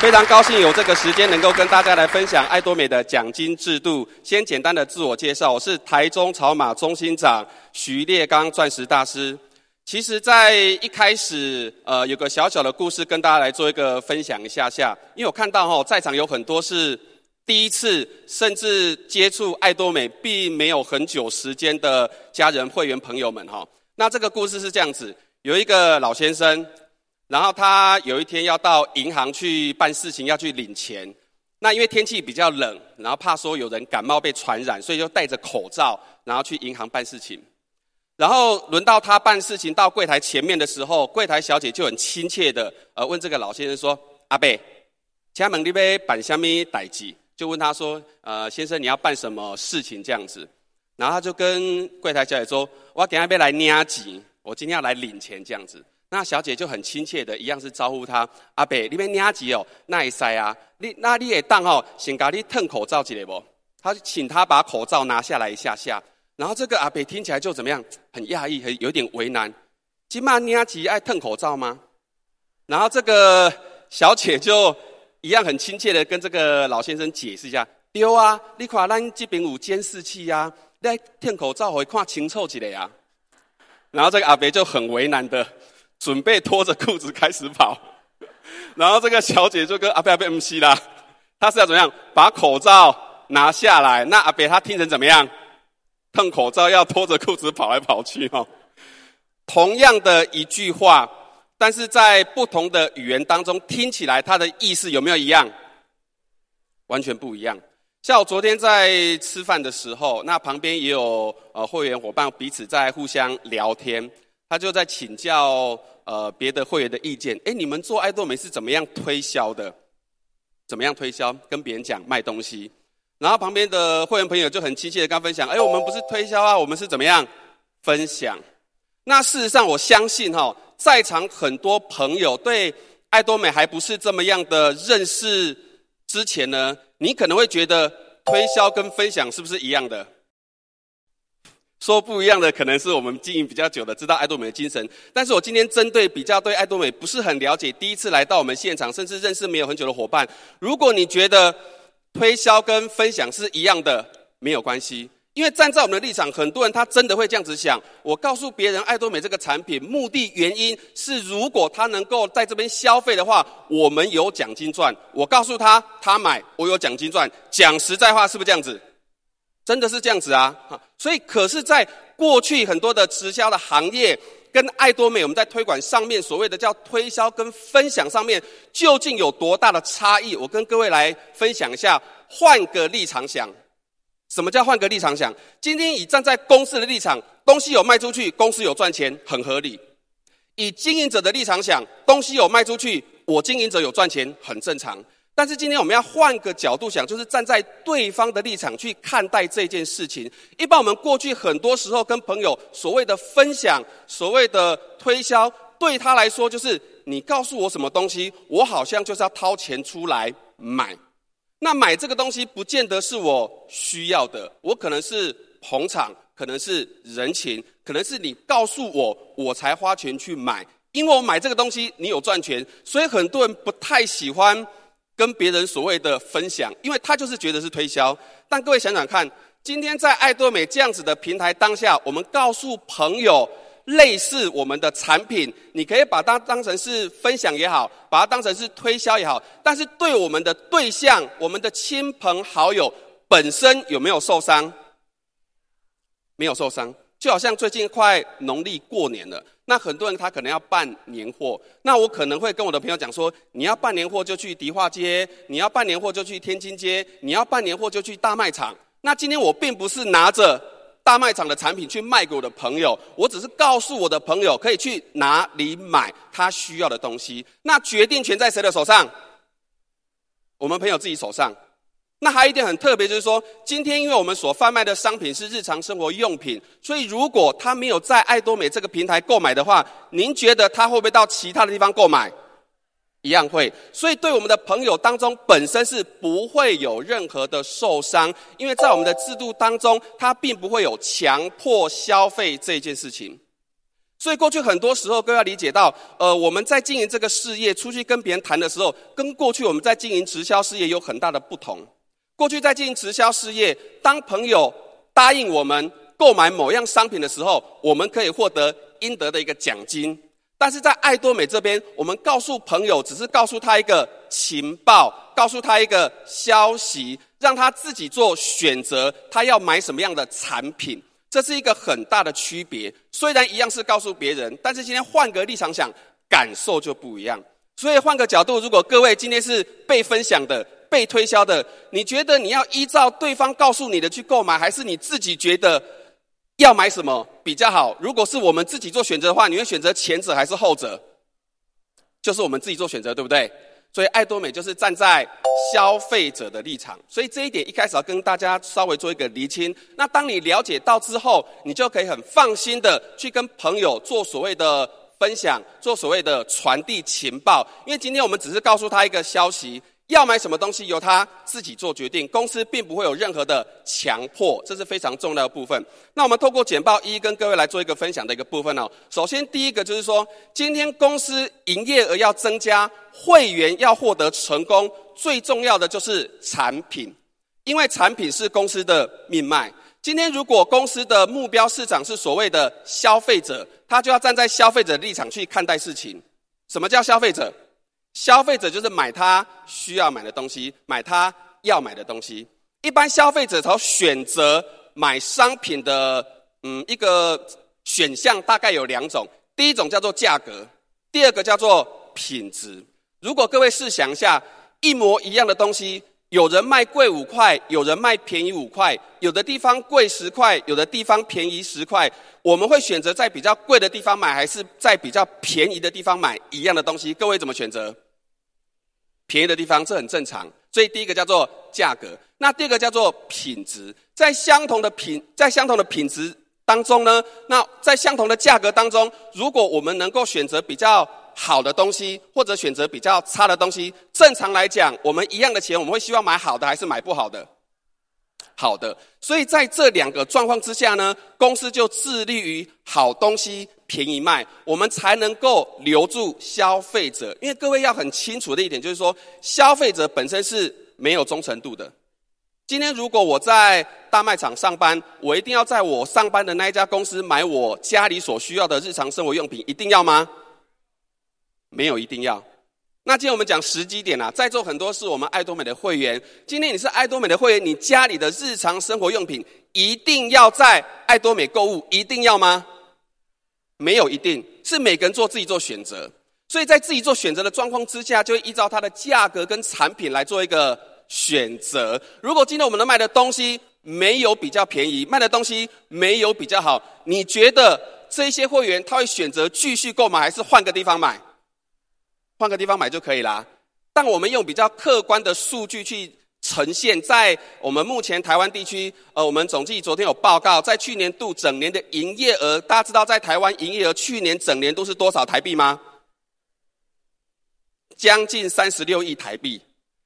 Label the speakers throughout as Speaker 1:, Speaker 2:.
Speaker 1: 非常高兴有这个时间能够跟大家来分享爱多美的奖金制度。先简单的自我介绍，我是台中草马中心长徐烈刚钻石大师。其实，在一开始，呃，有个小小的故事跟大家来做一个分享一下下。因为我看到哈，在场有很多是第一次，甚至接触爱多美并没有很久时间的家人、会员朋友们哈。那这个故事是这样子：有一个老先生。然后他有一天要到银行去办事情，要去领钱。那因为天气比较冷，然后怕说有人感冒被传染，所以就戴着口罩，然后去银行办事情。然后轮到他办事情到柜台前面的时候，柜台小姐就很亲切的呃问这个老先生说：“阿伯，请问你要办什么代志？”就问他说：“呃，先生你要办什么事情？”这样子。然后他就跟柜台小姐说：“我等下要来领钱，我今天要来领钱。”这样子。那小姐就很亲切的，一样是招呼他阿伯，你们领钱哦，那一塞啊，你那你也当哦，先给你褪口罩起来不？他就请他把口罩拿下来一下下，然后这个阿伯听起来就怎么样？很讶异，很有点为难。今嘛领钱爱褪口罩吗？然后这个小姐就一样很亲切的跟这个老先生解释一下：丢啊，你看咱这边有监视器啊，你褪口罩会看清楚一点啊。然后这个阿伯就很为难的。准备脱着裤子开始跑，然后这个小姐就跟阿伯阿伯唔西啦，他是要怎么样？把口罩拿下来。那阿伯他听成怎么样？褪口罩要脱着裤子跑来跑去哦。同样的一句话，但是在不同的语言当中听起来，它的意思有没有一样？完全不一样。像我昨天在吃饭的时候，那旁边也有呃会员伙伴彼此在互相聊天。他就在请教呃别的会员的意见，哎，你们做爱多美是怎么样推销的？怎么样推销？跟别人讲卖东西，然后旁边的会员朋友就很亲切的跟他分享，哎，我们不是推销啊，我们是怎么样分享？那事实上，我相信哈，在场很多朋友对爱多美还不是这么样的认识之前呢，你可能会觉得推销跟分享是不是一样的？说不一样的可能是我们经营比较久的，知道爱多美的精神。但是我今天针对比较对爱多美不是很了解，第一次来到我们现场，甚至认识没有很久的伙伴，如果你觉得推销跟分享是一样的，没有关系，因为站在我们的立场，很多人他真的会这样子想。我告诉别人爱多美这个产品，目的原因是如果他能够在这边消费的话，我们有奖金赚。我告诉他，他买我有奖金赚。讲实在话，是不是这样子？真的是这样子啊，所以可是，在过去很多的直销的行业，跟爱多美，我们在推广上面所谓的叫推销跟分享上面，究竟有多大的差异？我跟各位来分享一下。换个立场想，什么叫换个立场想？今天以站在公司的立场，东西有卖出去，公司有赚钱，很合理；以经营者的立场想，东西有卖出去，我经营者有赚钱，很正常。但是今天我们要换个角度想，就是站在对方的立场去看待这件事情。一般我们过去很多时候跟朋友所谓的分享、所谓的推销，对他来说就是你告诉我什么东西，我好像就是要掏钱出来买。那买这个东西不见得是我需要的，我可能是捧场，可能是人情，可能是你告诉我，我才花钱去买。因为我买这个东西，你有赚钱，所以很多人不太喜欢。跟别人所谓的分享，因为他就是觉得是推销。但各位想想看，今天在爱多美这样子的平台当下，我们告诉朋友类似我们的产品，你可以把它当成是分享也好，把它当成是推销也好。但是对我们的对象，我们的亲朋好友本身有没有受伤？没有受伤。就好像最近快农历过年了。那很多人他可能要办年货，那我可能会跟我的朋友讲说，你要办年货就去迪化街，你要办年货就去天津街，你要办年货就去大卖场。那今天我并不是拿着大卖场的产品去卖给我的朋友，我只是告诉我的朋友可以去哪里买他需要的东西。那决定权在谁的手上？我们朋友自己手上。那还有一点很特别，就是说，今天因为我们所贩卖的商品是日常生活用品，所以如果他没有在爱多美这个平台购买的话，您觉得他会不会到其他的地方购买？一样会。所以对我们的朋友当中，本身是不会有任何的受伤，因为在我们的制度当中，它并不会有强迫消费这件事情。所以过去很多时候，都要理解到，呃，我们在经营这个事业，出去跟别人谈的时候，跟过去我们在经营直销事业有很大的不同。过去在进行直销事业，当朋友答应我们购买某样商品的时候，我们可以获得应得的一个奖金。但是在爱多美这边，我们告诉朋友，只是告诉他一个情报，告诉他一个消息，让他自己做选择，他要买什么样的产品。这是一个很大的区别，虽然一样是告诉别人，但是今天换个立场想，感受就不一样。所以换个角度，如果各位今天是被分享的、被推销的，你觉得你要依照对方告诉你的去购买，还是你自己觉得要买什么比较好？如果是我们自己做选择的话，你会选择前者还是后者？就是我们自己做选择，对不对？所以爱多美就是站在消费者的立场，所以这一点一开始要跟大家稍微做一个厘清。那当你了解到之后，你就可以很放心的去跟朋友做所谓的分享，做所谓的传递情报。因为今天我们只是告诉他一个消息。要买什么东西由他自己做决定，公司并不会有任何的强迫，这是非常重要的部分。那我们透过简报一跟各位来做一个分享的一个部分哦。首先第一个就是说，今天公司营业额要增加，会员要获得成功，最重要的就是产品，因为产品是公司的命脉。今天如果公司的目标市场是所谓的消费者，他就要站在消费者的立场去看待事情。什么叫消费者？消费者就是买他需要买的东西，买他要买的东西。一般消费者从选择买商品的，嗯，一个选项大概有两种。第一种叫做价格，第二个叫做品质。如果各位试想一下，一模一样的东西，有人卖贵五块，有人卖便宜五块，有的地方贵十块，有的地方便宜十块，我们会选择在比较贵的地方买，还是在比较便宜的地方买一样的东西？各位怎么选择？便宜的地方，这很正常。所以第一个叫做价格，那第二个叫做品质。在相同的品，在相同的品质当中呢，那在相同的价格当中，如果我们能够选择比较好的东西，或者选择比较差的东西，正常来讲，我们一样的钱，我们会希望买好的还是买不好的？好的。所以在这两个状况之下呢，公司就致力于好东西。便宜卖，我们才能够留住消费者。因为各位要很清楚的一点，就是说，消费者本身是没有忠诚度的。今天如果我在大卖场上班，我一定要在我上班的那一家公司买我家里所需要的日常生活用品，一定要吗？没有一定要。那今天我们讲时机点啊，在座很多是我们爱多美的会员。今天你是爱多美的会员，你家里的日常生活用品一定要在爱多美购物，一定要吗？没有一定，是每个人做自己做选择，所以在自己做选择的状况之下，就会依照它的价格跟产品来做一个选择。如果今天我们能卖的东西没有比较便宜，卖的东西没有比较好，你觉得这些会员他会选择继续购买，还是换个地方买？换个地方买就可以啦。但我们用比较客观的数据去。呈现在我们目前台湾地区，呃，我们总计昨天有报告，在去年度整年的营业额，大家知道在台湾营业额去年整年都是多少台币吗？将近三十六亿台币。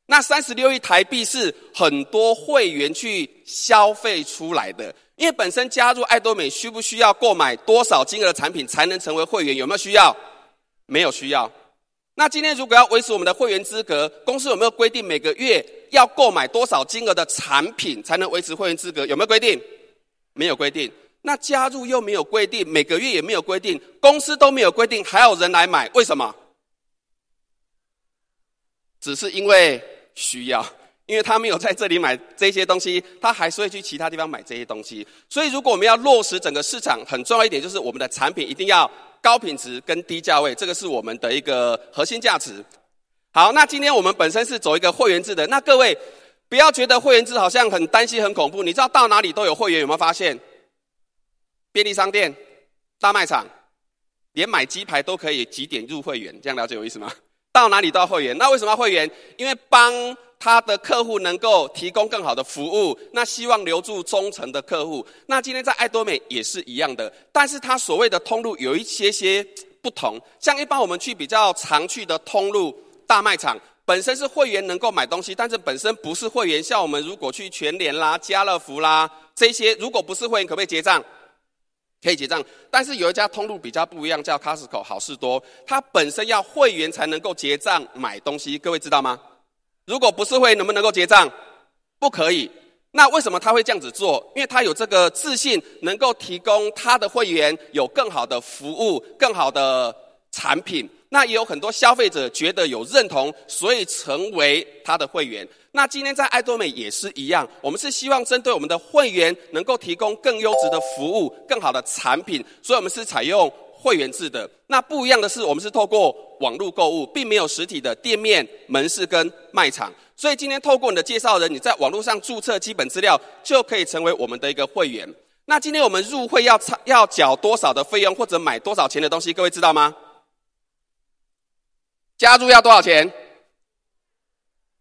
Speaker 1: 那三十六亿台币是很多会员去消费出来的，因为本身加入爱多美需不需要购买多少金额的产品才能成为会员？有没有需要？没有需要。那今天如果要维持我们的会员资格，公司有没有规定每个月要购买多少金额的产品才能维持会员资格？有没有规定？没有规定。那加入又没有规定，每个月也没有规定，公司都没有规定，还有人来买，为什么？只是因为需要，因为他没有在这里买这些东西，他还是会去其他地方买这些东西。所以如果我们要落实整个市场，很重要一点就是我们的产品一定要。高品质跟低价位，这个是我们的一个核心价值。好，那今天我们本身是走一个会员制的，那各位不要觉得会员制好像很担心、很恐怖。你知道到哪里都有会员，有没有发现？便利商店、大卖场，连买鸡排都可以几点入会员，这样了解有意思吗？到哪里都要会员，那为什么要会员？因为帮。他的客户能够提供更好的服务，那希望留住忠诚的客户。那今天在爱多美也是一样的，但是他所谓的通路有一些些不同。像一般我们去比较常去的通路大卖场，本身是会员能够买东西，但是本身不是会员。像我们如果去全联啦、家乐福啦这些，如果不是会员，可不可以结账？可以结账。但是有一家通路比较不一样，叫 Costco 好事多，它本身要会员才能够结账买东西，各位知道吗？如果不是会，能不能够结账？不可以。那为什么他会这样子做？因为他有这个自信，能够提供他的会员有更好的服务、更好的产品。那也有很多消费者觉得有认同，所以成为他的会员。那今天在爱多美也是一样，我们是希望针对我们的会员能够提供更优质的服务、更好的产品，所以我们是采用会员制的。那不一样的是，我们是透过网络购物，并没有实体的店面、门市跟卖场。所以今天透过你的介绍人，你在网络上注册基本资料，就可以成为我们的一个会员。那今天我们入会要要缴多少的费用，或者买多少钱的东西，各位知道吗？加入要多少钱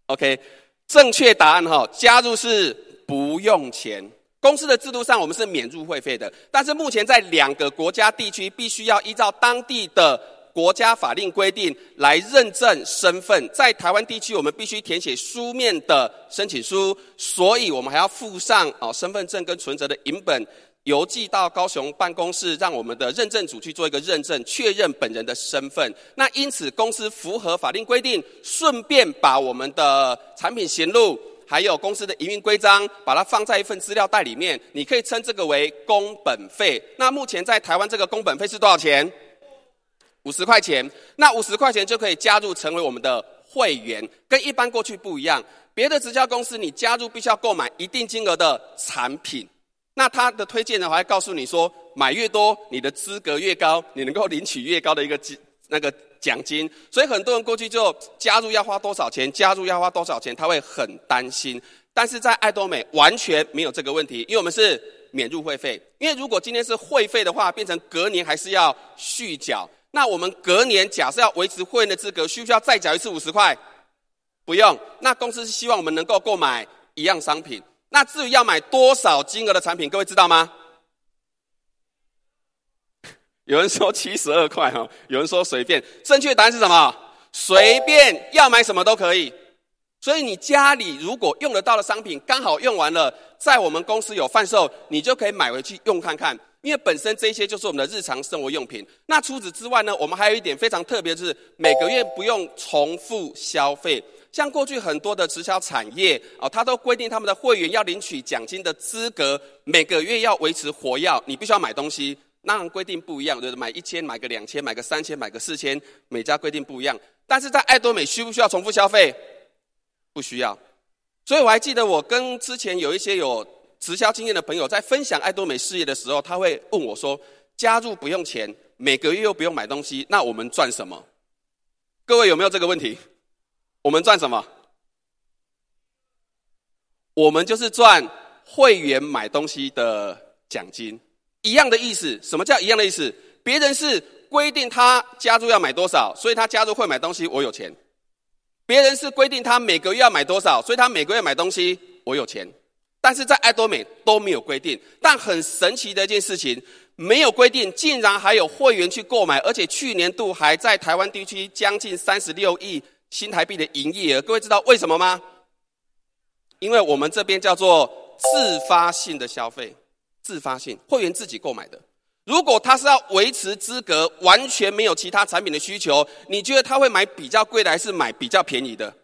Speaker 1: ？OK，正确答案哈，加入是不用钱。公司的制度上，我们是免入会费的。但是目前在两个国家地区，必须要依照当地的国家法令规定来认证身份。在台湾地区，我们必须填写书面的申请书，所以我们还要附上哦身份证跟存折的影本。邮寄到高雄办公室，让我们的认证组去做一个认证，确认本人的身份。那因此，公司符合法令规定，顺便把我们的产品型录，还有公司的营运规章，把它放在一份资料袋里面。你可以称这个为工本费。那目前在台湾，这个工本费是多少钱？五十块钱。那五十块钱就可以加入成为我们的会员，跟一般过去不一样。别的直销公司，你加入必须要购买一定金额的产品。那他的推荐呢，还告诉你说，买越多，你的资格越高，你能够领取越高的一个金那个奖金。所以很多人过去就加入要花多少钱，加入要花多少钱，他会很担心。但是在爱多美完全没有这个问题，因为我们是免入会费。因为如果今天是会费的话，变成隔年还是要续缴。那我们隔年假设要维持会员的资格，需不需要再缴一次五十块？不用。那公司是希望我们能够购买一样商品。那至于要买多少金额的产品，各位知道吗？有人说七十二块哈，有人说随便。正确答案是什么？随便，要买什么都可以。所以你家里如果用得到的商品刚好用完了，在我们公司有贩售，你就可以买回去用看看。因为本身这些就是我们的日常生活用品。那除此之外呢，我们还有一点非常特别，就是每个月不用重复消费。像过去很多的直销产业哦，它都规定他们的会员要领取奖金的资格，每个月要维持活跃，你必须要买东西。那规定不一样，就是买一千，买个两千，买个三千，买个四千，每家规定不一样。但是在爱多美需不需要重复消费？不需要。所以我还记得我跟之前有一些有直销经验的朋友在分享爱多美事业的时候，他会问我说：加入不用钱，每个月又不用买东西，那我们赚什么？各位有没有这个问题？我们赚什么？我们就是赚会员买东西的奖金，一样的意思。什么叫一样的意思？别人是规定他加入要买多少，所以他加入会买东西，我有钱；别人是规定他每个月要买多少，所以他每个月买东西，我有钱。但是在爱多美都没有规定，但很神奇的一件事情，没有规定，竟然还有会员去购买，而且去年度还在台湾地区将近三十六亿。新台币的营业额，各位知道为什么吗？因为我们这边叫做自发性的消费，自发性会员自己购买的。如果他是要维持资格，完全没有其他产品的需求，你觉得他会买比较贵的，还是买比较便宜的？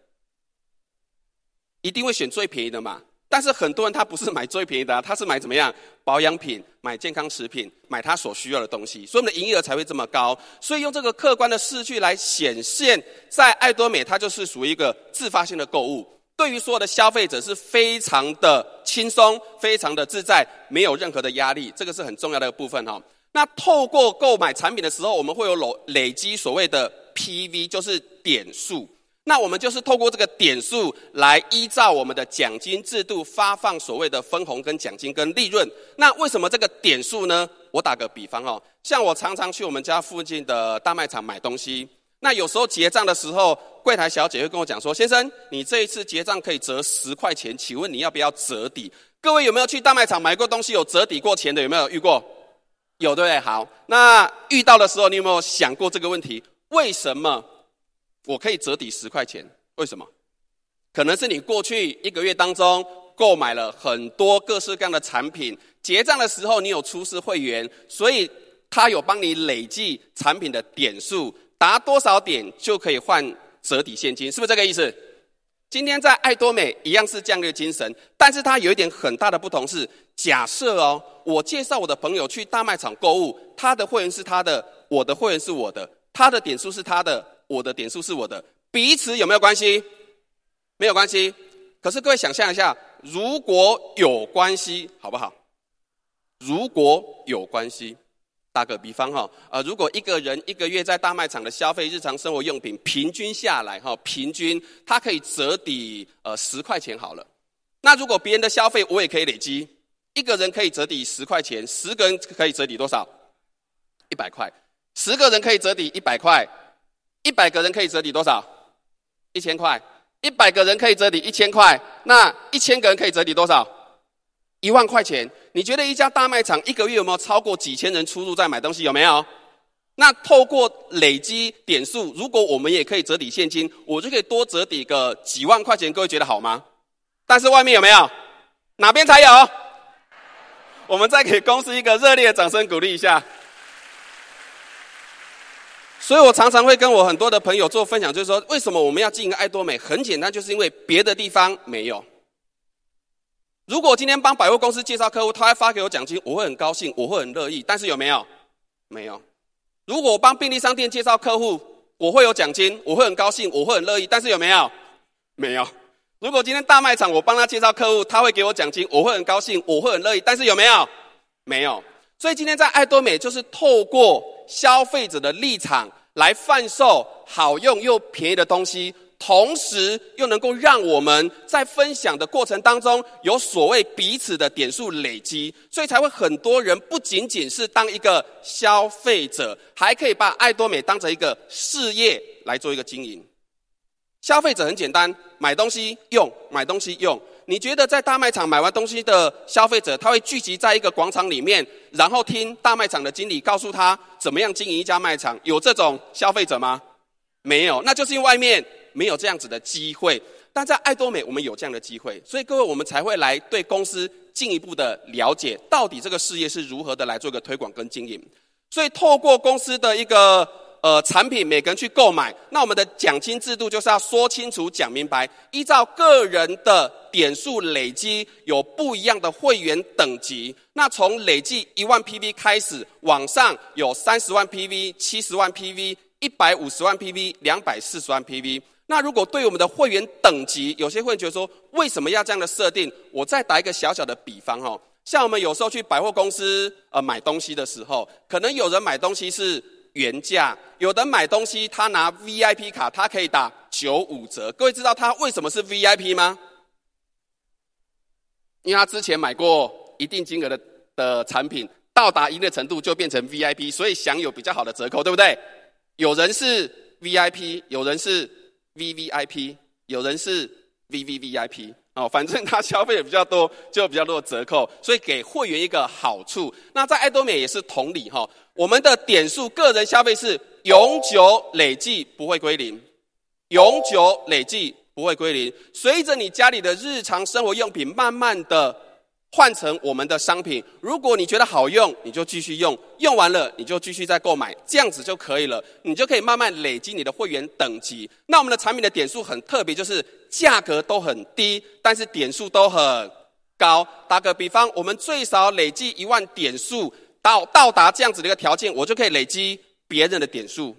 Speaker 1: 一定会选最便宜的嘛。但是很多人他不是买最便宜的啊，他是买怎么样？保养品、买健康食品、买他所需要的东西，所以我们的营业额才会这么高。所以用这个客观的数据来显现，在爱多美，它就是属于一个自发性的购物，对于所有的消费者是非常的轻松、非常的自在，没有任何的压力，这个是很重要的一部分哈。那透过购买产品的时候，我们会有累累积所谓的 PV，就是点数。那我们就是透过这个点数来依照我们的奖金制度发放所谓的分红跟奖金跟利润。那为什么这个点数呢？我打个比方哦，像我常常去我们家附近的大卖场买东西，那有时候结账的时候，柜台小姐会跟我讲说：“先生，你这一次结账可以折十块钱，请问你要不要折抵？”各位有没有去大卖场买过东西有折抵过钱的？有没有遇过？有对不对？好，那遇到的时候，你有没有想过这个问题？为什么？我可以折抵十块钱，为什么？可能是你过去一个月当中购买了很多各式各样的产品，结账的时候你有出示会员，所以他有帮你累计产品的点数，达多少点就可以换折抵现金，是不是这个意思？今天在爱多美一样是这样的精神，但是它有一点很大的不同是，假设哦，我介绍我的朋友去大卖场购物，他的会员是他的，我的会员是我的，他的点数是他的，我的点数是我的，彼此有没有关系？没有关系。可是各位想象一下，如果有关系，好不好？如果有关系。打个比方哈，呃，如果一个人一个月在大卖场的消费日常生活用品平均下来哈，平均他可以折抵呃十块钱好了。那如果别人的消费我也可以累积，一个人可以折抵十块钱，十个人可以折抵多少？一百块。十个人可以折抵一百块，一百个人可以折抵多少？一千块。一百个人可以折抵一千块，那一千个人可以折抵多少？一万块钱，你觉得一家大卖场一个月有没有超过几千人出入在买东西？有没有？那透过累积点数，如果我们也可以折抵现金，我就可以多折抵个几万块钱。各位觉得好吗？但是外面有没有？哪边才有？我们再给公司一个热烈的掌声鼓励一下。所以我常常会跟我很多的朋友做分享，就是说，为什么我们要经营爱多美？很简单，就是因为别的地方没有。如果今天帮百货公司介绍客户，他还发给我奖金，我会很高兴，我会很乐意。但是有没有？没有。如果我帮便利商店介绍客户，我会有奖金，我会很高兴，我会很乐意。但是有没有？没有。如果今天大卖场我帮他介绍客户，他会给我奖金，我会很高兴，我会很乐意。但是有没有？没有。所以今天在爱多美，就是透过消费者的立场来贩售好用又便宜的东西。同时又能够让我们在分享的过程当中有所谓彼此的点数累积，所以才会很多人不仅仅是当一个消费者，还可以把爱多美当成一个事业来做一个经营。消费者很简单，买东西用，买东西用。你觉得在大卖场买完东西的消费者，他会聚集在一个广场里面，然后听大卖场的经理告诉他怎么样经营一家卖场？有这种消费者吗？没有，那就是因为外面。没有这样子的机会，但在爱多美，我们有这样的机会，所以各位，我们才会来对公司进一步的了解，到底这个事业是如何的来做个推广跟经营。所以，透过公司的一个呃产品，每个人去购买，那我们的奖金制度就是要说清楚、讲明白，依照个人的点数累积，有不一样的会员等级。那从累计一万 PV 开始，往上有三十万 PV、七十万 PV、一百五十万 PV、两百四十万 PV。那如果对我们的会员等级，有些会员觉得说，为什么要这样的设定？我再打一个小小的比方哈，像我们有时候去百货公司呃买东西的时候，可能有人买东西是原价，有的买东西他拿 VIP 卡，他可以打九五折。各位知道他为什么是 VIP 吗？因为他之前买过一定金额的的产品，到达一定的程度就变成 VIP，所以享有比较好的折扣，对不对？有人是 VIP，有人是。V V I P，有人是 V V V I P 哦，反正他消费也比较多，就比较多的折扣，所以给会员一个好处。那在爱多美也是同理哈，我们的点数个人消费是永久累计不会归零，永久累计不会归零。随着你家里的日常生活用品慢慢的。换成我们的商品，如果你觉得好用，你就继续用，用完了你就继续再购买，这样子就可以了。你就可以慢慢累积你的会员等级。那我们的产品的点数很特别，就是价格都很低，但是点数都很高。打个比方，我们最少累计一万点数，到到达这样子的一个条件，我就可以累积别人的点数。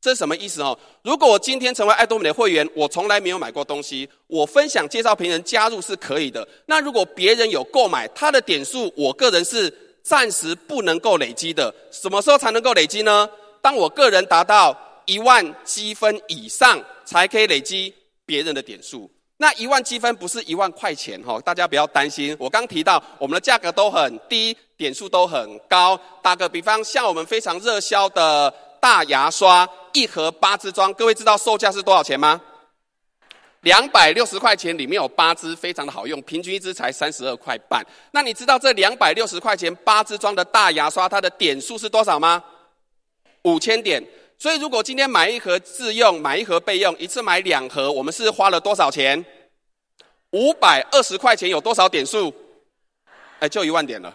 Speaker 1: 这是什么意思哦？如果我今天成为爱多美的会员，我从来没有买过东西，我分享介绍别人加入是可以的。那如果别人有购买，他的点数，我个人是暂时不能够累积的。什么时候才能够累积呢？当我个人达到一万积分以上，才可以累积别人的点数。那一万积分不是一万块钱哈，大家不要担心。我刚提到我们的价格都很低，点数都很高。打个比方，像我们非常热销的。大牙刷一盒八支装，各位知道售价是多少钱吗？两百六十块钱，里面有八支，非常的好用，平均一支才三十二块半。那你知道这两百六十块钱八支装的大牙刷，它的点数是多少吗？五千点。所以如果今天买一盒自用，买一盒备用，一次买两盒，我们是花了多少钱？五百二十块钱有多少点数？哎，就一万点了，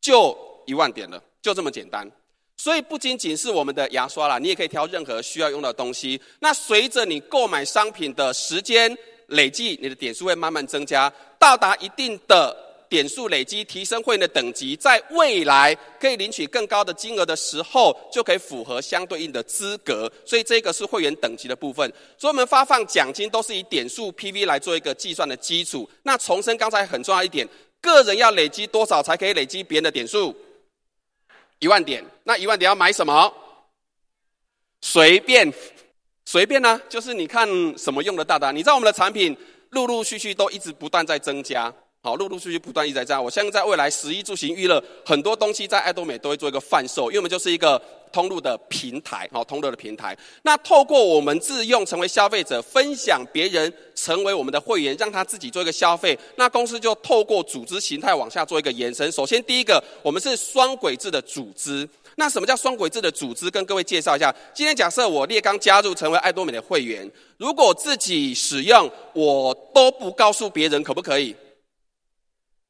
Speaker 1: 就一万点了，就这么简单。所以不仅仅是我们的牙刷啦，你也可以挑任何需要用的东西。那随着你购买商品的时间累计，你的点数会慢慢增加，到达一定的点数累积，提升会员的等级，在未来可以领取更高的金额的时候，就可以符合相对应的资格。所以这个是会员等级的部分。所以我们发放奖金都是以点数 PV 来做一个计算的基础。那重申刚才很重要一点，个人要累积多少才可以累积别人的点数？一万点，那一万点要买什么？随便，随便呢、就是你看什么用得到的。你知道我们的产品陆陆续续都一直不断在增加，好，陆陆续续不断一直在增加。我相信在未来，食衣住行娱乐很多东西在爱多美都会做一个贩售，因为我们就是一个。通路的平台，好，通路的平台。那透过我们自用成为消费者，分享别人成为我们的会员，让他自己做一个消费。那公司就透过组织形态往下做一个延伸。首先，第一个，我们是双轨制的组织。那什么叫双轨制的组织？跟各位介绍一下。今天假设我列刚加入成为爱多美的会员，如果自己使用，我都不告诉别人，可不可以？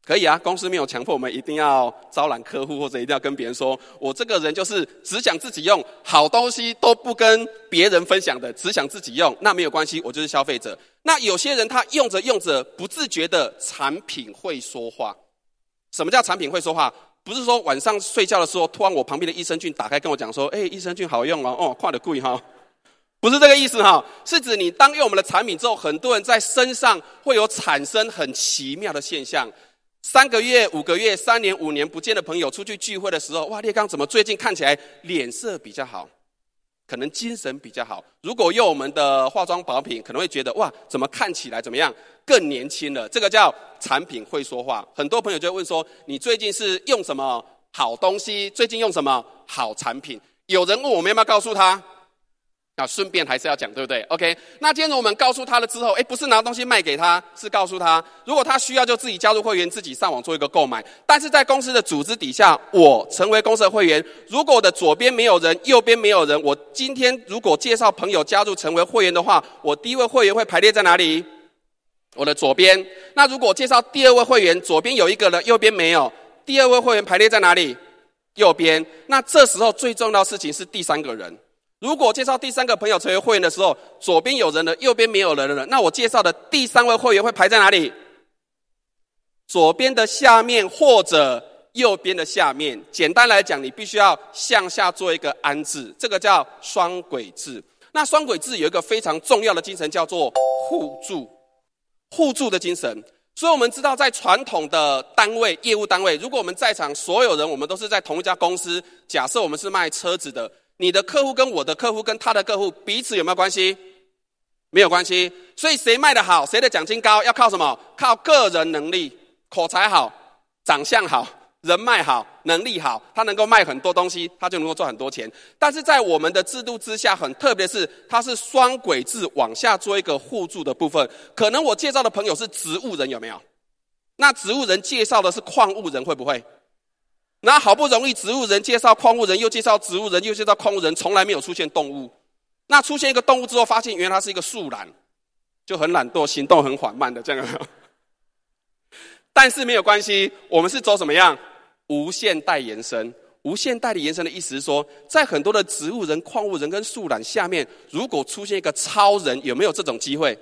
Speaker 1: 可以啊，公司没有强迫我们一定要招揽客户，或者一定要跟别人说，我这个人就是只想自己用，好东西都不跟别人分享的，只想自己用，那没有关系，我就是消费者。那有些人他用着用着，不自觉的产品会说话。什么叫产品会说话？不是说晚上睡觉的时候，突然我旁边的益生菌打开跟我讲说，哎，益生菌好用哦，哦，快点贵哈，不是这个意思哈，是指你当用我们的产品之后，很多人在身上会有产生很奇妙的现象。三个月、五个月、三年、五年不见的朋友出去聚会的时候，哇，列刚怎么最近看起来脸色比较好，可能精神比较好。如果用我们的化妆保品，可能会觉得哇，怎么看起来怎么样更年轻了？这个叫产品会说话。很多朋友就会问说，你最近是用什么好东西？最近用什么好产品？有人问我们要不要告诉他？那顺便还是要讲，对不对？OK，那今天我们告诉他了之后，哎，不是拿东西卖给他，是告诉他，如果他需要，就自己加入会员，自己上网做一个购买。但是在公司的组织底下，我成为公司的会员。如果我的左边没有人，右边没有人，我今天如果介绍朋友加入成为会员的话，我第一位会员会排列在哪里？我的左边。那如果介绍第二位会员，左边有一个人，右边没有，第二位会员排列在哪里？右边。那这时候最重要的事情是第三个人。如果介绍第三个朋友成为会员的时候，左边有人了，右边没有人了，那我介绍的第三位会员会排在哪里？左边的下面或者右边的下面。简单来讲，你必须要向下做一个安置，这个叫双轨制。那双轨制有一个非常重要的精神，叫做互助，互助的精神。所以我们知道，在传统的单位、业务单位，如果我们在场所有人，我们都是在同一家公司，假设我们是卖车子的。你的客户跟我的客户跟他的客户彼此有没有关系？没有关系。所以谁卖得好，谁的奖金高，要靠什么？靠个人能力，口才好，长相好，人脉好，能力好，他能够卖很多东西，他就能够赚很多钱。但是在我们的制度之下，很特别是，它是双轨制往下做一个互助的部分。可能我介绍的朋友是植物人，有没有？那植物人介绍的是矿物人，会不会？那好不容易植物人介绍矿物人，又介绍植物人，又介绍矿物人，从来没有出现动物。那出现一个动物之后，发现原来它是一个树懒，就很懒惰，行动很缓慢的这样。但是没有关系，我们是走什么样？无限代延伸。无限代理延伸的意思是说，在很多的植物人、矿物人跟树懒下面，如果出现一个超人，有没有这种机会？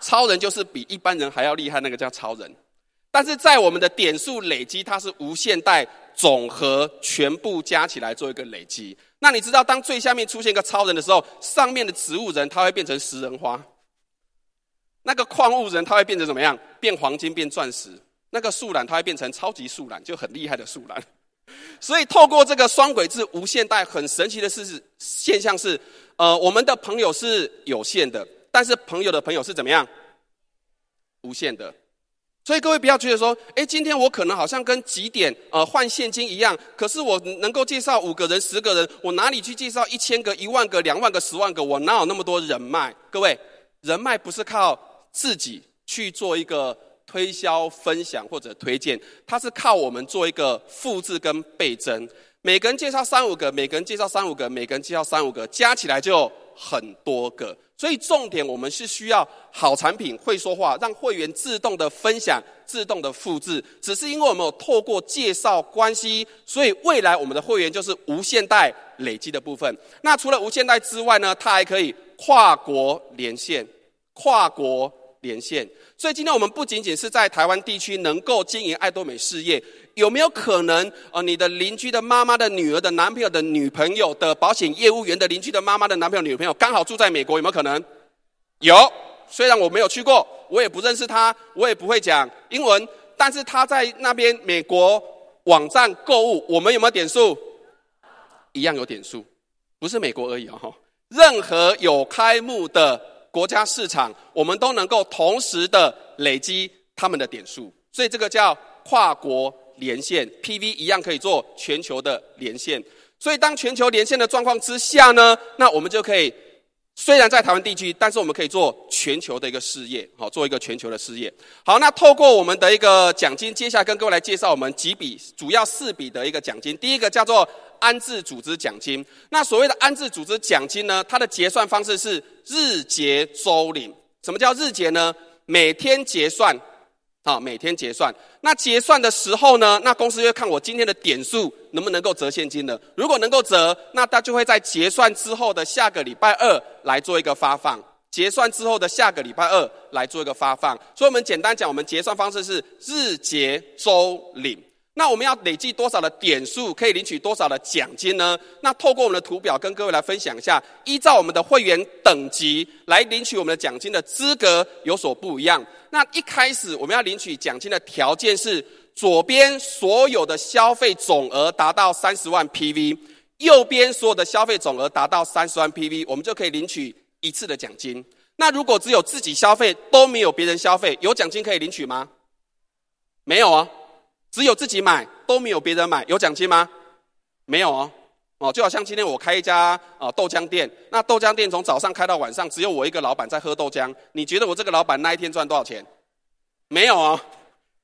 Speaker 1: 超人就是比一般人还要厉害，那个叫超人。但是在我们的点数累积，它是无限代总和全部加起来做一个累积。那你知道，当最下面出现一个超人的时候，上面的植物人他会变成食人花，那个矿物人他会变成怎么样？变黄金，变钻石。那个树懒它会变成超级树懒，就很厉害的树懒。所以透过这个双轨制无限代，很神奇的是现象是，呃，我们的朋友是有限的，但是朋友的朋友是怎么样？无限的。所以各位不要觉得说，诶，今天我可能好像跟几点呃换现金一样，可是我能够介绍五个人、十个人，我哪里去介绍一千个、一万个、两万个、十万个？我哪有那么多人脉？各位，人脉不是靠自己去做一个推销、分享或者推荐，它是靠我们做一个复制跟倍增。每个人介绍三五个，每个人介绍三五个，每个人介绍三五个，加起来就很多个。所以重点，我们是需要好产品会说话，让会员自动的分享、自动的复制。只是因为我们有透过介绍关系，所以未来我们的会员就是无限代累积的部分。那除了无限代之外呢，它还可以跨国连线，跨国连线。所以今天我们不仅仅是在台湾地区能够经营爱多美事业，有没有可能呃，你的邻居的妈妈的女儿的男朋友的女朋友的保险业务员的邻居的妈妈的男朋友女朋友刚好住在美国，有没有可能？有，虽然我没有去过，我也不认识他，我也不会讲英文，但是他在那边美国网站购物，我们有没有点数？一样有点数，不是美国而已哦，任何有开幕的。国家市场，我们都能够同时的累积他们的点数，所以这个叫跨国连线，PV 一样可以做全球的连线。所以当全球连线的状况之下呢，那我们就可以虽然在台湾地区，但是我们可以做全球的一个事业，好，做一个全球的事业。好，那透过我们的一个奖金，接下来跟各位来介绍我们几笔，主要四笔的一个奖金。第一个叫做。安置组织奖金，那所谓的安置组织奖金呢？它的结算方式是日结周领。什么叫日结呢？每天结算，啊，每天结算。那结算的时候呢？那公司会看我今天的点数能不能够折现金的。如果能够折，那他就会在结算之后的下个礼拜二来做一个发放。结算之后的下个礼拜二来做一个发放。所以我们简单讲，我们结算方式是日结周领。那我们要累计多少的点数，可以领取多少的奖金呢？那透过我们的图表跟各位来分享一下，依照我们的会员等级来领取我们的奖金的资格有所不一样。那一开始我们要领取奖金的条件是，左边所有的消费总额达到三十万 PV，右边所有的消费总额达到三十万 PV，我们就可以领取一次的奖金。那如果只有自己消费都没有别人消费，有奖金可以领取吗？没有啊。只有自己买都没有别人买，有奖金吗？没有哦，哦，就好像今天我开一家啊豆浆店，那豆浆店从早上开到晚上，只有我一个老板在喝豆浆。你觉得我这个老板那一天赚多少钱？没有哦，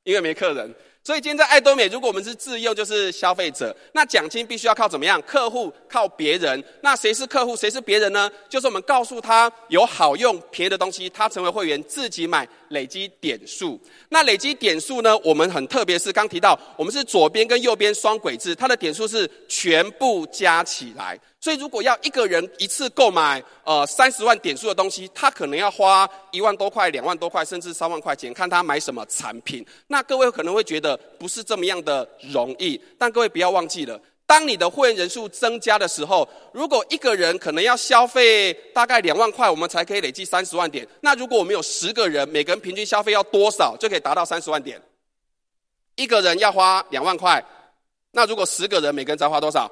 Speaker 1: 因为没客人。所以今天在爱多美，如果我们是自用，就是消费者，那奖金必须要靠怎么样？客户靠别人。那谁是客户？谁是别人呢？就是我们告诉他有好用、便宜的东西，他成为会员，自己买，累积点数。那累积点数呢？我们很特别，是刚提到，我们是左边跟右边双轨制，它的点数是全部加起来。所以，如果要一个人一次购买呃三十万点数的东西，他可能要花一万多块、两万多块，甚至三万块钱，看他买什么产品。那各位可能会觉得不是这么样的容易，但各位不要忘记了，当你的会员人数增加的时候，如果一个人可能要消费大概两万块，我们才可以累计三十万点。那如果我们有十个人，每个人平均消费要多少，就可以达到三十万点？一个人要花两万块，那如果十个人，每个人才花多少？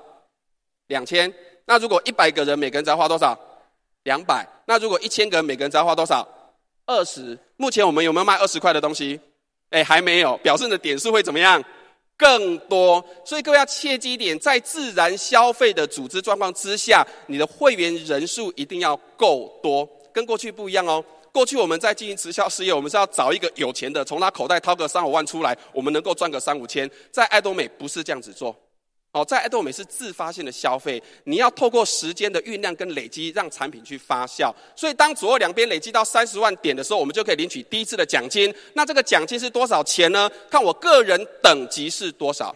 Speaker 1: 两千。那如果一百个人，每个人只要花多少？两百。那如果一千个人，每个人只要花多少？二十。目前我们有没有卖二十块的东西？哎，还没有，表示你的点数会怎么样？更多。所以各位要切记一点，在自然消费的组织状况之下，你的会员人数一定要够多，跟过去不一样哦。过去我们在经营直销事业，我们是要找一个有钱的，从他口袋掏个三五万出来，我们能够赚个三五千。在爱多美不是这样子做。好，在爱多美是自发性的消费，你要透过时间的酝酿跟累积，让产品去发酵。所以当左右两边累积到三十万点的时候，我们就可以领取第一次的奖金。那这个奖金是多少钱呢？看我个人等级是多少。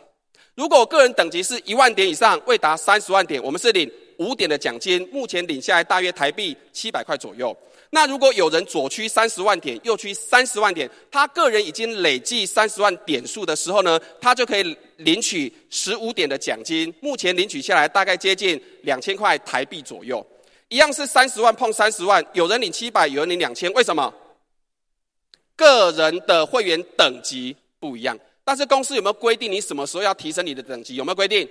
Speaker 1: 如果我个人等级是一万点以上，未达三十万点，我们是领五点的奖金，目前领下来大约台币七百块左右。那如果有人左区三十万点，右区三十万点，他个人已经累计三十万点数的时候呢，他就可以领取十五点的奖金。目前领取下来大概接近两千块台币左右。一样是三十万碰三十万，有人领七百，有人领两千，为什么？个人的会员等级不一样，但是公司有没有规定你什么时候要提升你的等级？有没有规定？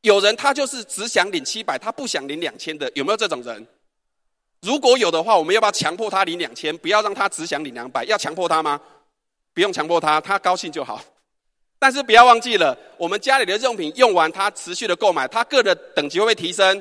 Speaker 1: 有人他就是只想领七百，他不想领两千的，有没有这种人？如果有的话，我们要不要强迫他领两千？不要让他只想领两百，要强迫他吗？不用强迫他，他高兴就好。但是不要忘记了，我们家里的用品用完，他持续的购买，他个的等级会不会提升？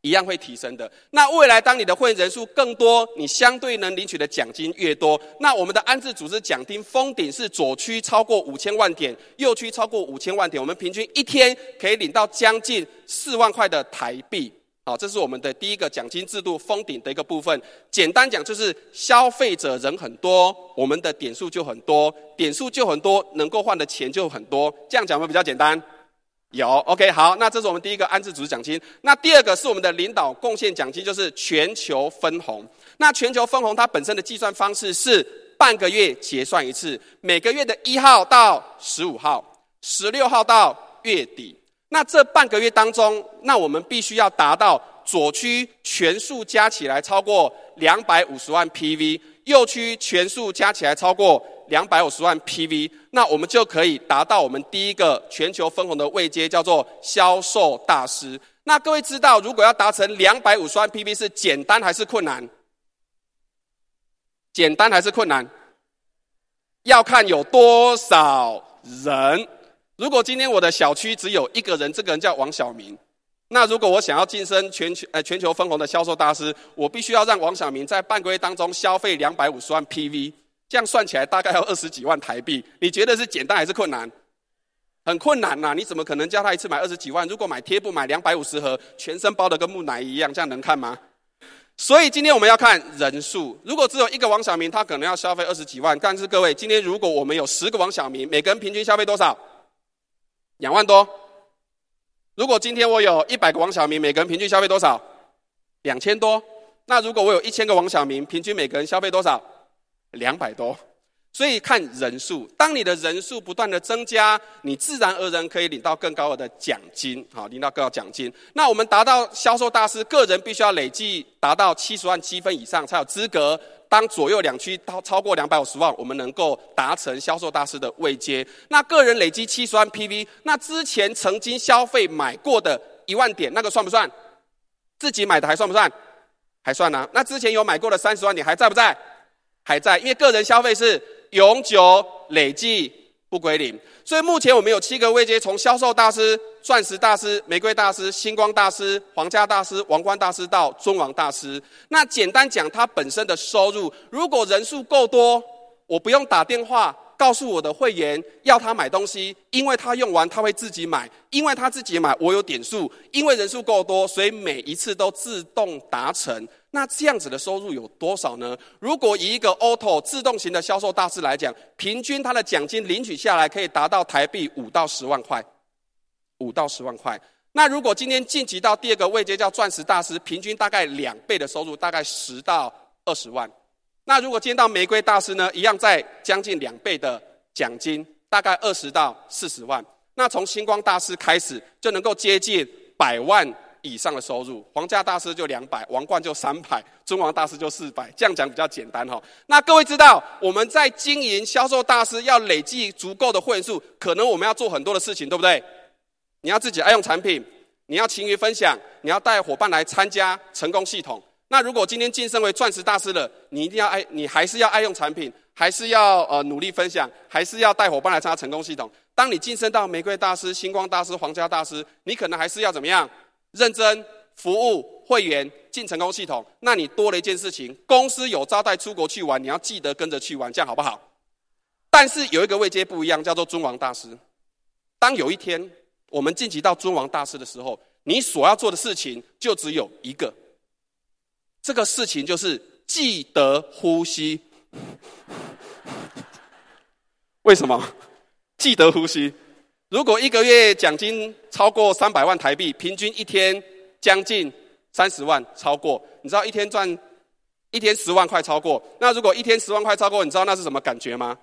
Speaker 1: 一样会提升的。那未来当你的会员人数更多，你相对能领取的奖金越多，那我们的安置组织奖金封顶是左区超过五千万点，右区超过五千万点，我们平均一天可以领到将近四万块的台币。好，这是我们的第一个奖金制度封顶的一个部分。简单讲，就是消费者人很多，我们的点数就很多，点数就很多，能够换的钱就很多。这样讲会比较简单。有，OK，好，那这是我们第一个安置组织奖金。那第二个是我们的领导贡献奖金，就是全球分红。那全球分红它本身的计算方式是半个月结算一次，每个月的一号到十五号，十六号到月底。那这半个月当中，那我们必须要达到左区全数加起来超过两百五十万 PV，右区全数加起来超过两百五十万 PV，那我们就可以达到我们第一个全球分红的位阶，叫做销售大师。那各位知道，如果要达成两百五十万 PV 是简单还是困难？简单还是困难？要看有多少人。如果今天我的小区只有一个人，这个人叫王小明，那如果我想要晋升全球呃全球分红的销售大师，我必须要让王小明在半个月当中消费两百五十万 PV，这样算起来大概要二十几万台币。你觉得是简单还是困难？很困难呐！你怎么可能叫他一次买二十几万？如果买贴布买两百五十盒，全身包的跟木乃伊一样，这样能看吗？所以今天我们要看人数。如果只有一个王小明，他可能要消费二十几万。但是各位，今天如果我们有十个王小明，每个人平均消费多少？两万多。如果今天我有一百个王小明，每个人平均消费多少？两千多。那如果我有一千个王小明，平均每个人消费多少？两百多。所以看人数，当你的人数不断的增加，你自然而然可以领到更高额的奖金，好，领到更高奖金。那我们达到销售大师，个人必须要累计达到七十万积分以上，才有资格。当左右两区超超过两百五十万，我们能够达成销售大师的位阶。那个人累积七十万 PV，那之前曾经消费买过的一万点，那个算不算？自己买的还算不算？还算呢、啊。那之前有买过的三十万点还在不在？还在，因为个人消费是永久累计。不归零，所以目前我们有七个位阶，从销售大师、钻石大师、玫瑰大师、星光大师、皇家大师、王冠大师到尊王大师。那简单讲，它本身的收入，如果人数够多，我不用打电话。告诉我的会员要他买东西，因为他用完他会自己买，因为他自己买我有点数，因为人数够多，所以每一次都自动达成。那这样子的收入有多少呢？如果以一个 auto 自动型的销售大师来讲，平均他的奖金领取下来可以达到台币五到十万块，五到十万块。那如果今天晋级到第二个位阶叫钻石大师，平均大概两倍的收入，大概十到二十万。那如果见到玫瑰大师呢，一样在将近两倍的奖金，大概二十到四十万。那从星光大师开始，就能够接近百万以上的收入。皇家大师就两百，王冠就三百，尊王大师就四百。这样讲比较简单哈。那各位知道，我们在经营销售大师要累计足够的会员数，可能我们要做很多的事情，对不对？你要自己爱用产品，你要勤于分享，你要带伙伴来参加成功系统。那如果今天晋升为钻石大师了，你一定要爱，你还是要爱用产品，还是要呃努力分享，还是要带伙伴来参加成功系统。当你晋升到玫瑰大师、星光大师、皇家大师，你可能还是要怎么样？认真服务会员进成功系统。那你多了一件事情，公司有招待出国去玩，你要记得跟着去玩，这样好不好？但是有一个位阶不一样，叫做尊王大师。当有一天我们晋级到尊王大师的时候，你所要做的事情就只有一个。这个事情就是记得呼吸。为什么？记得呼吸。如果一个月奖金超过三百万台币，平均一天将近三十万，超过。你知道一天赚一天十万块超过。那如果一天十万块超过，你知道那是什么感觉吗？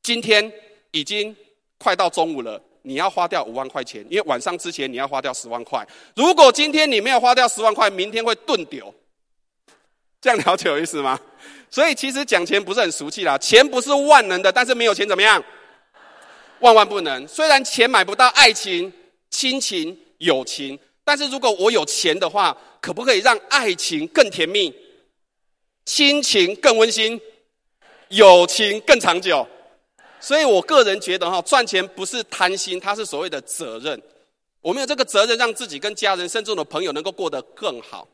Speaker 1: 今天已经快到中午了，你要花掉五万块钱，因为晚上之前你要花掉十万块。如果今天你没有花掉十万块，明天会顿丢。这样了解有意思吗？所以其实讲钱不是很俗气啦，钱不是万能的，但是没有钱怎么样？万万不能。虽然钱买不到爱情、亲情、友情，但是如果我有钱的话，可不可以让爱情更甜蜜，亲情更温馨，友情更长久？所以我个人觉得哈，赚钱不是贪心，它是所谓的责任。我们有这个责任，让自己跟家人、甚至我的朋友能够过得更好。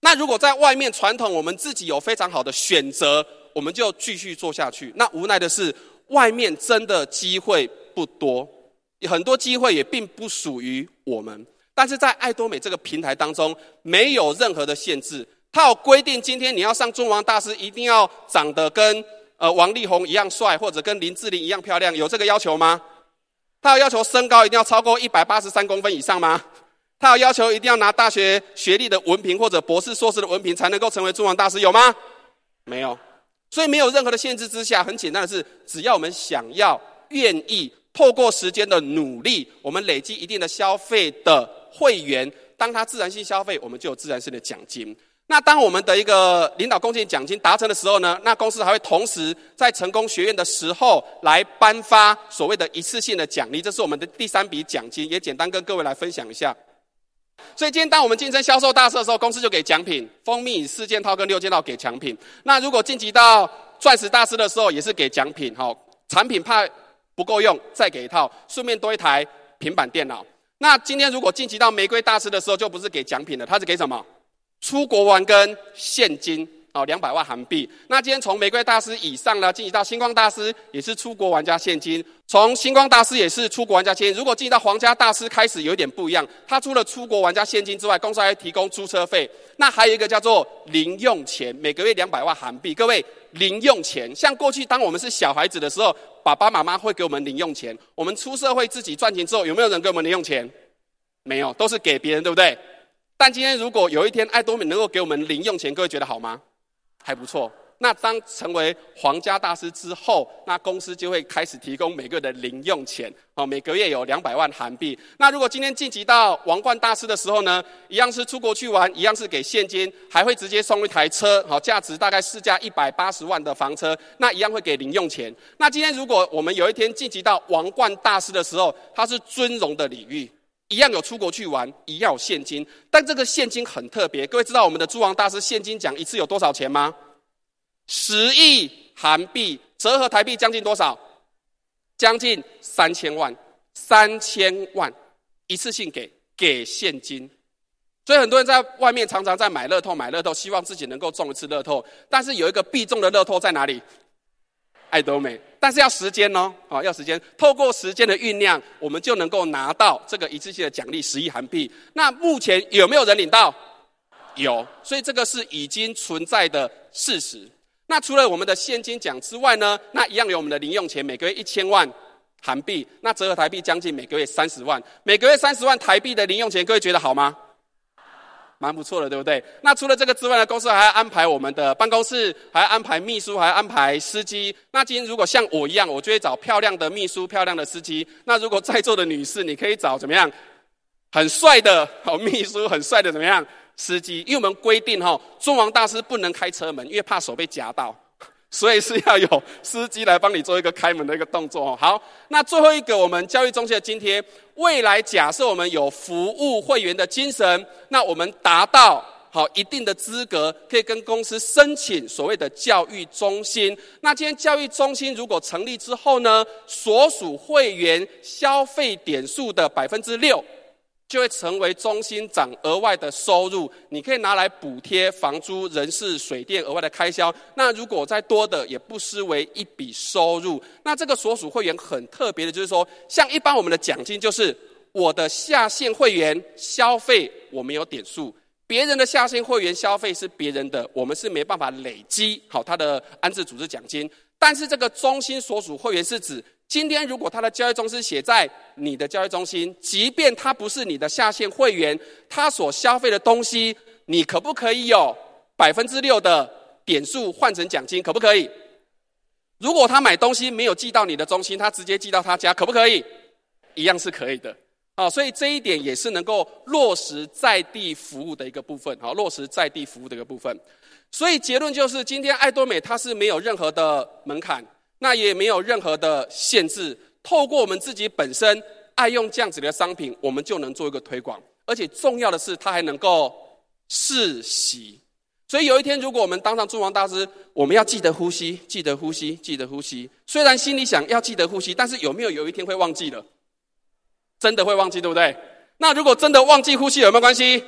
Speaker 1: 那如果在外面传统，我们自己有非常好的选择，我们就继续做下去。那无奈的是，外面真的机会不多，很多机会也并不属于我们。但是在爱多美这个平台当中，没有任何的限制。它有规定，今天你要上中王大师，一定要长得跟呃王力宏一样帅，或者跟林志玲一样漂亮，有这个要求吗？他有要求身高一定要超过一百八十三公分以上吗？他有要求一定要拿大学学历的文凭或者博士、硕士的文凭才能够成为中王大师，有吗？没有。所以没有任何的限制之下，很简单的是，只要我们想要、愿意，透过时间的努力，我们累积一定的消费的会员，当他自然性消费，我们就有自然性的奖金。那当我们的一个领导贡献奖金达成的时候呢，那公司还会同时在成功学院的时候来颁发所谓的一次性的奖励，这是我们的第三笔奖金，也简单跟各位来分享一下。所以今天当我们晋升销售大师的时候，公司就给奖品，蜂蜜四件套跟六件套给奖品。那如果晋级到钻石大师的时候，也是给奖品，好，产品怕不够用，再给一套，顺便多一台平板电脑。那今天如果晋级到玫瑰大师的时候，就不是给奖品了，他是给什么？出国玩跟现金哦，两百万韩币。那今天从玫瑰大师以上呢，晋级到星光大师，也是出国玩家现金。从星光大师也是出国玩家现金。如果晋级到皇家大师，开始有一点不一样。他除了出国玩家现金之外，公司还提供租车费。那还有一个叫做零用钱，每个月两百万韩币。各位，零用钱，像过去当我们是小孩子的时候，爸爸妈妈会给我们零用钱。我们出社会自己赚钱之后，有没有人给我们零用钱？没有，都是给别人，对不对？但今天如果有一天爱多美能够给我们零用钱，各位觉得好吗？还不错。那当成为皇家大师之后，那公司就会开始提供每个月的零用钱，哦，每个月有两百万韩币。那如果今天晋级到王冠大师的时候呢，一样是出国去玩，一样是给现金，还会直接送一台车，好，价值大概市价一百八十万的房车，那一样会给零用钱。那今天如果我们有一天晋级到王冠大师的时候，它是尊荣的礼遇。一样有出国去玩，一样有现金，但这个现金很特别。各位知道我们的诸王大师现金奖一次有多少钱吗？十亿韩币，折合台币将近多少？将近三千万，三千万一次性给给现金。所以很多人在外面常常在买乐透，买乐透，希望自己能够中一次乐透。但是有一个必中的乐透在哪里？爱多美，但是要时间哦，啊，要时间。透过时间的酝酿，我们就能够拿到这个一次性的奖励十亿韩币。那目前有没有人领到？有，所以这个是已经存在的事实。那除了我们的现金奖之外呢，那一样有我们的零用钱，每个月一千万韩币，那折合台币将近每个月三十万，每个月三十万台币的零用钱，各位觉得好吗？蛮不错的，对不对？那除了这个之外呢，公司还要安排我们的办公室，还要安排秘书，还要安排司机。那今天如果像我一样，我就会找漂亮的秘书、漂亮的司机。那如果在座的女士，你可以找怎么样？很帅的好秘书，很帅的怎么样？司机？因为我们规定哈，中王大师不能开车门，因为怕手被夹到。所以是要有司机来帮你做一个开门的一个动作哦。好，那最后一个，我们教育中心的津贴，未来假设我们有服务会员的精神，那我们达到好一定的资格，可以跟公司申请所谓的教育中心。那今天教育中心如果成立之后呢，所属会员消费点数的百分之六。就会成为中心长额外的收入，你可以拿来补贴房租、人事、水电额外的开销。那如果再多的，也不失为一笔收入。那这个所属会员很特别的，就是说，像一般我们的奖金，就是我的下线会员消费我们有点数，别人的下线会员消费是别人的，我们是没办法累积好他的安置组织奖金。但是这个中心所属会员是指。今天如果他的交易中心写在你的交易中心，即便他不是你的下线会员，他所消费的东西，你可不可以有百分之六的点数换成奖金？可不可以？如果他买东西没有寄到你的中心，他直接寄到他家，可不可以？一样是可以的。啊，所以这一点也是能够落实在地服务的一个部分。好，落实在地服务的一个部分。所以结论就是，今天艾多美它是没有任何的门槛。那也没有任何的限制，透过我们自己本身爱用这样子的商品，我们就能做一个推广。而且重要的是，它还能够世袭。所以有一天，如果我们当上诸王大师，我们要记得呼吸，记得呼吸，记得呼吸。虽然心里想要记得呼吸，但是有没有有一天会忘记了？真的会忘记，对不对？那如果真的忘记呼吸，有没有关系？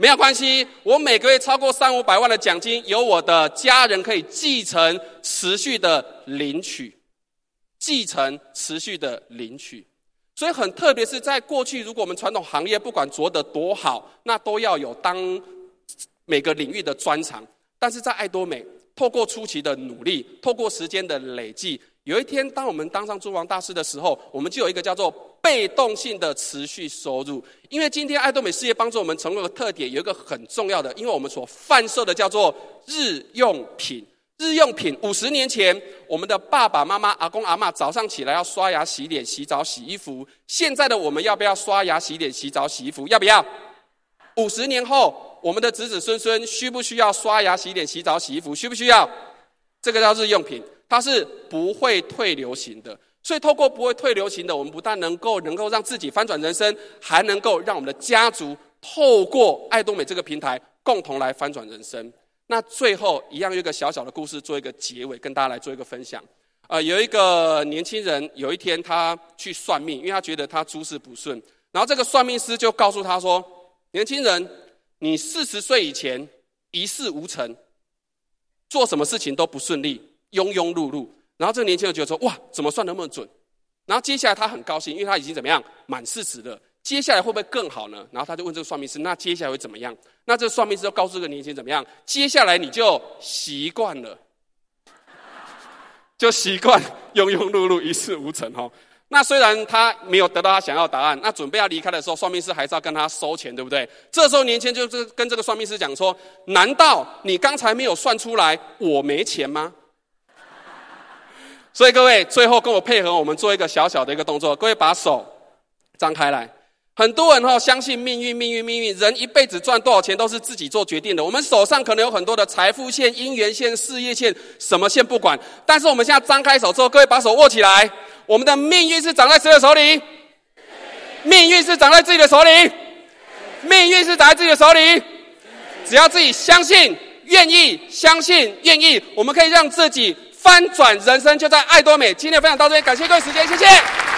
Speaker 1: 没有关系，我每个月超过三五百万的奖金，由我的家人可以继承，持续的领取，继承持续的领取。所以很特别是在过去，如果我们传统行业不管做得多好，那都要有当每个领域的专长。但是在爱多美，透过初期的努力，透过时间的累积，有一天当我们当上诸王大师的时候，我们就有一个叫做被动性的持续收入。因为今天爱多美事业帮助我们成为的特点，有一个很重要的，因为我们所贩售的叫做日用品。日用品，五十年前，我们的爸爸妈妈、阿公阿嬷早上起来要刷牙、洗脸、洗澡、洗衣服。现在的我们要不要刷牙、洗脸、洗澡、洗衣服？要不要？五十年后，我们的子子孙孙需不需要刷牙、洗脸、洗澡、洗衣服？需不需要？这个叫日用品，它是不会退流行的。所以，透过不会退流行的，我们不但能够能够让自己翻转人生，还能够让我们的家族透过爱多美这个平台，共同来翻转人生。那最后一样有一个小小的故事做一个结尾，跟大家来做一个分享。呃，有一个年轻人，有一天他去算命，因为他觉得他诸事不顺。然后这个算命师就告诉他说：“年轻人，你四十岁以前一事无成，做什么事情都不顺利，庸庸碌碌。”然后这个年轻人觉得说：“哇，怎么算那么准？”然后接下来他很高兴，因为他已经怎么样满四十了。接下来会不会更好呢？然后他就问这个算命师：“那接下来会怎么样？”那这个算命师就告诉这个年轻人怎么样？接下来你就习惯了，就习惯庸庸碌碌、一事无成哦。那虽然他没有得到他想要的答案，那准备要离开的时候，算命师还是要跟他收钱，对不对？这时候年轻人就是跟这个算命师讲说：“难道你刚才没有算出来我没钱吗？”所以各位最后跟我配合，我们做一个小小的一个动作，各位把手张开来。很多人哈相信命运，命运，命运。人一辈子赚多少钱都是自己做决定的。我们手上可能有很多的财富线、姻缘线、事业线，什么线不管。但是我们现在张开手之后，各位把手握起来。我们的命运是掌在谁的手里？命运是掌在自己的手里。命运是掌在自己的手里。只要自己相信、愿意相信、愿意，我们可以让自己翻转人生。就在爱多美。今天分享到这里，感谢各位时间，谢谢。